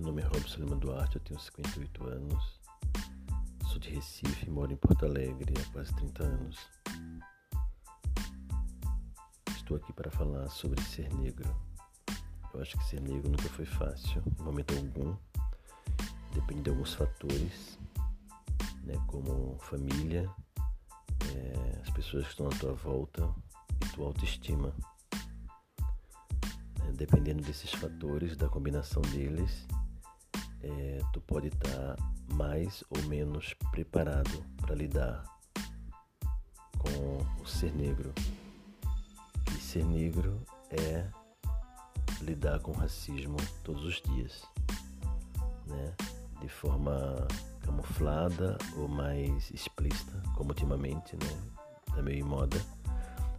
Robson Lima Duarte, eu tenho 58 anos, sou de Recife moro em Porto Alegre há quase 30 anos. Estou aqui para falar sobre ser negro. Eu acho que ser negro nunca foi fácil, em momento algum. Depende de alguns fatores, né, como família, é, as pessoas que estão à tua volta e tua autoestima. É, dependendo desses fatores, da combinação deles, é, tu pode estar mais ou menos preparado para lidar com o ser negro. E ser negro é lidar com racismo todos os dias, né? De forma camuflada ou mais explícita, como ultimamente, né? Tá meio em moda,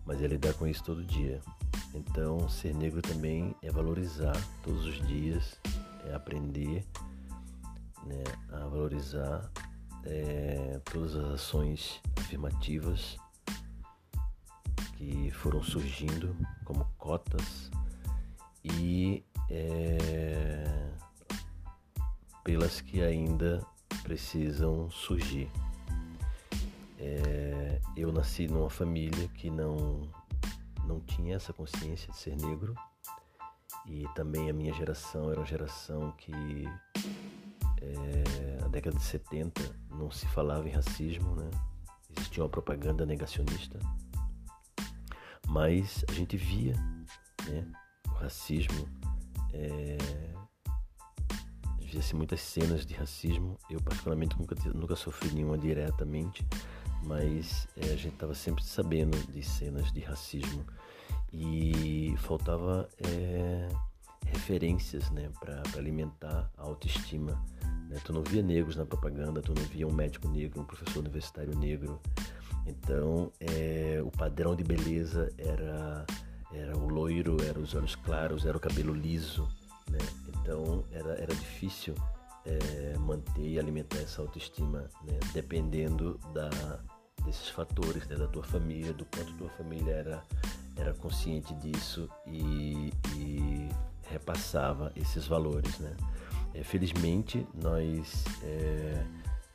mas é lidar com isso todo dia. Então, ser negro também é valorizar todos os dias, é aprender né, a valorizar é, todas as ações afirmativas que foram surgindo como cotas e é, pelas que ainda precisam surgir. É, eu nasci numa família que não, não tinha essa consciência de ser negro e também a minha geração era uma geração que é, a década de 70 não se falava em racismo, né? existia uma propaganda negacionista, mas a gente via né, o racismo, é, via-se muitas cenas de racismo. Eu, particularmente, nunca, nunca sofri nenhuma diretamente, mas é, a gente estava sempre sabendo de cenas de racismo e faltava é, referências né, para alimentar a autoestima né? Tu não via negros na propaganda, tu não via um médico negro, um professor universitário negro. Então, é, o padrão de beleza era, era o loiro, era os olhos claros, era o cabelo liso. Né? Então, era, era difícil é, manter e alimentar essa autoestima, né? dependendo da, desses fatores, né? da tua família, do quanto tua família era, era consciente disso e, e repassava esses valores. Né? É, felizmente, nós é,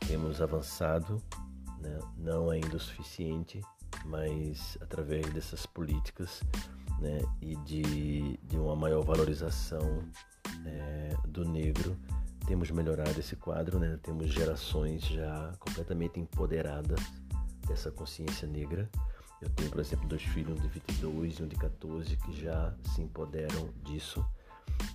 temos avançado, né? não ainda o suficiente, mas através dessas políticas né? e de, de uma maior valorização é, do negro, temos melhorado esse quadro, né? temos gerações já completamente empoderadas dessa consciência negra. Eu tenho, por exemplo, dois filhos, um de 22 e um de 14, que já se empoderam disso.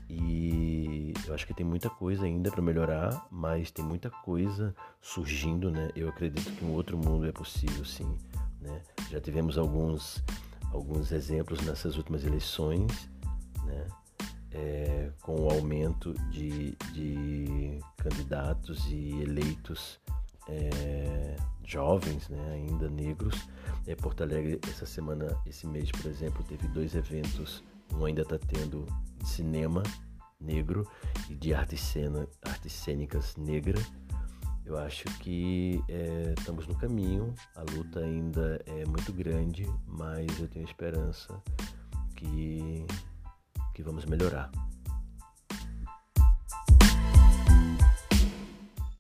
E eu acho que tem muita coisa ainda para melhorar, mas tem muita coisa surgindo, né? Eu acredito que um outro mundo é possível, sim. Né? Já tivemos alguns, alguns exemplos nessas últimas eleições, né? É, com o aumento de, de candidatos e eleitos é, jovens, né, ainda negros. É, Porto Alegre, essa semana, esse mês, por exemplo, teve dois eventos. Um ainda está tendo cinema negro e de artes, cena, artes cênicas negra. Eu acho que é, estamos no caminho, a luta ainda é muito grande, mas eu tenho esperança que, que vamos melhorar.